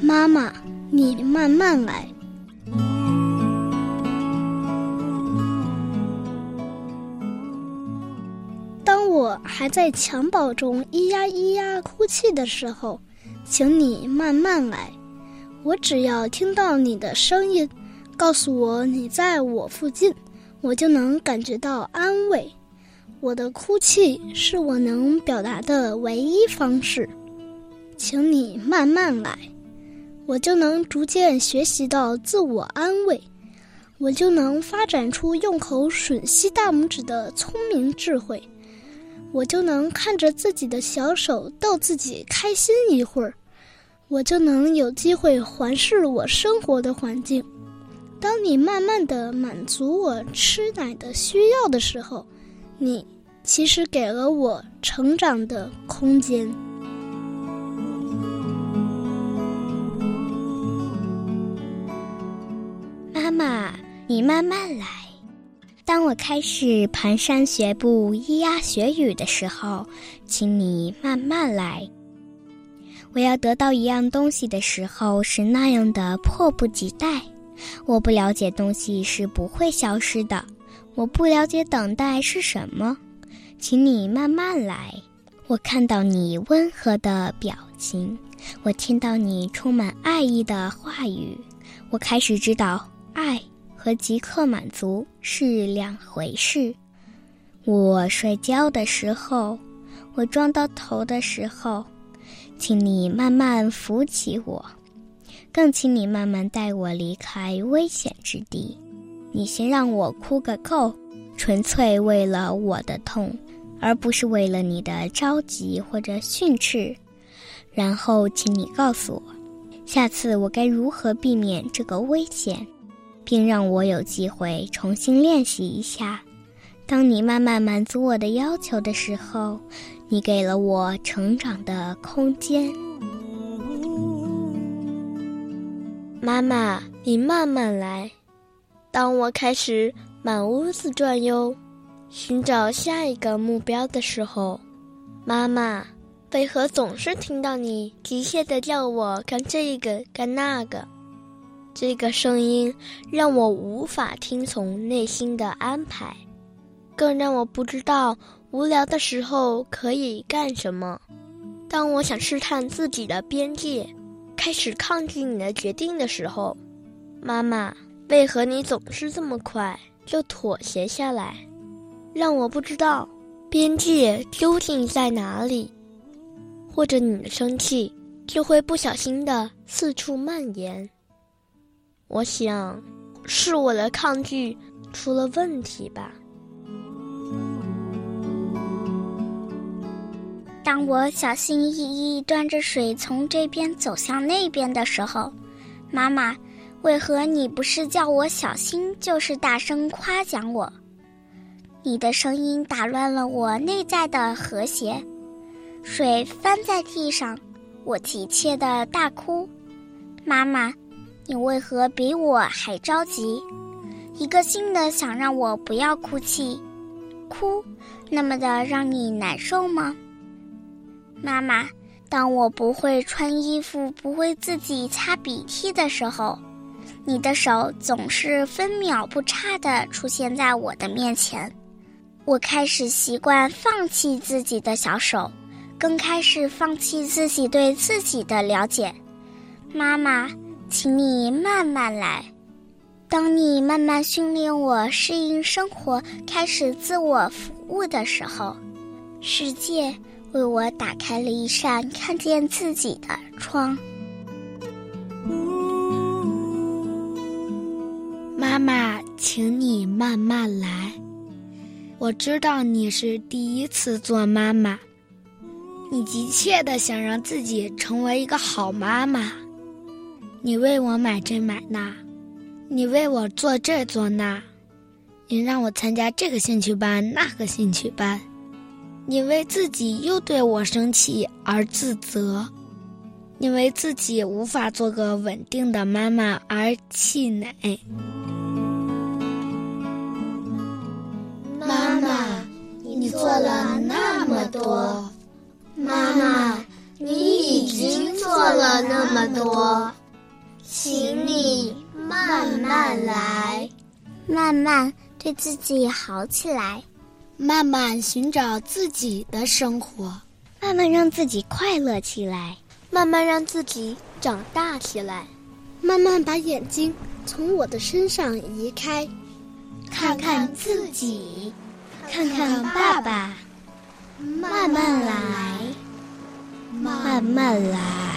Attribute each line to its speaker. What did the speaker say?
Speaker 1: 妈妈，你慢慢来。还在襁褓中咿呀咿呀哭泣的时候，请你慢慢来。我只要听到你的声音，告诉我你在我附近，我就能感觉到安慰。我的哭泣是我能表达的唯一方式，请你慢慢来。我就能逐渐学习到自我安慰，我就能发展出用口吮吸大拇指的聪明智慧，我就能看着自己的小手逗自己开心一会儿，我就能有机会环视我生活的环境。当你慢慢的满足我吃奶的需要的时候，你其实给了我成长的空间。
Speaker 2: 妈妈，你慢慢来。当我开始蹒跚学步、咿呀学语的时候，请你慢慢来。我要得到一样东西的时候是那样的迫不及待。我不了解东西是不会消失的，我不了解等待是什么，请你慢慢来。我看到你温和的表情，我听到你充满爱意的话语，我开始知道。爱和即刻满足是两回事。我摔跤的时候，我撞到头的时候，请你慢慢扶起我，更请你慢慢带我离开危险之地。你先让我哭个够，纯粹为了我的痛，而不是为了你的着急或者训斥。然后，请你告诉我，下次我该如何避免这个危险。并让我有机会重新练习一下。当你慢慢满足我的要求的时候，你给了我成长的空间。
Speaker 3: 妈妈，你慢慢来。当我开始满屋子转悠，寻找下一个目标的时候，妈妈，为何总是听到你急切的叫我干这个干那个？这个声音让我无法听从内心的安排，更让我不知道无聊的时候可以干什么。当我想试探自己的边界，开始抗拒你的决定的时候，妈妈，为何你总是这么快就妥协下来，让我不知道边界究竟在哪里？或者你的生气就会不小心的四处蔓延？我想，是我的抗拒出了问题吧。
Speaker 2: 当我小心翼翼端着水从这边走向那边的时候，妈妈，为何你不是叫我小心，就是大声夸奖我？你的声音打乱了我内在的和谐。水翻在地上，我急切的大哭，妈妈。你为何比我还着急？一个劲的想让我不要哭泣，哭，那么的让你难受吗？妈妈，当我不会穿衣服、不会自己擦鼻涕的时候，你的手总是分秒不差的出现在我的面前。我开始习惯放弃自己的小手，更开始放弃自己对自己的了解。妈妈。请你慢慢来。当你慢慢训练我适应生活、开始自我服务的时候，世界为我打开了一扇看见自己的窗。
Speaker 4: 妈妈，请你慢慢来。我知道你是第一次做妈妈，你急切的想让自己成为一个好妈妈。你为我买这买那，你为我做这做那，你让我参加这个兴趣班那个兴趣班，你为自己又对我生气而自责，你为自己无法做个稳定的妈妈而气馁。
Speaker 3: 妈妈，你做了那么多，妈妈，你已经做了那么多，请你慢慢来，
Speaker 2: 慢慢对自己好起来，
Speaker 4: 慢慢寻找自己的生活，
Speaker 2: 慢慢让自己快乐起来，
Speaker 5: 慢慢让自己长大起来，
Speaker 1: 慢慢把眼睛从我的身上移开。
Speaker 2: 看看自己，看看爸爸，慢慢来，慢慢来。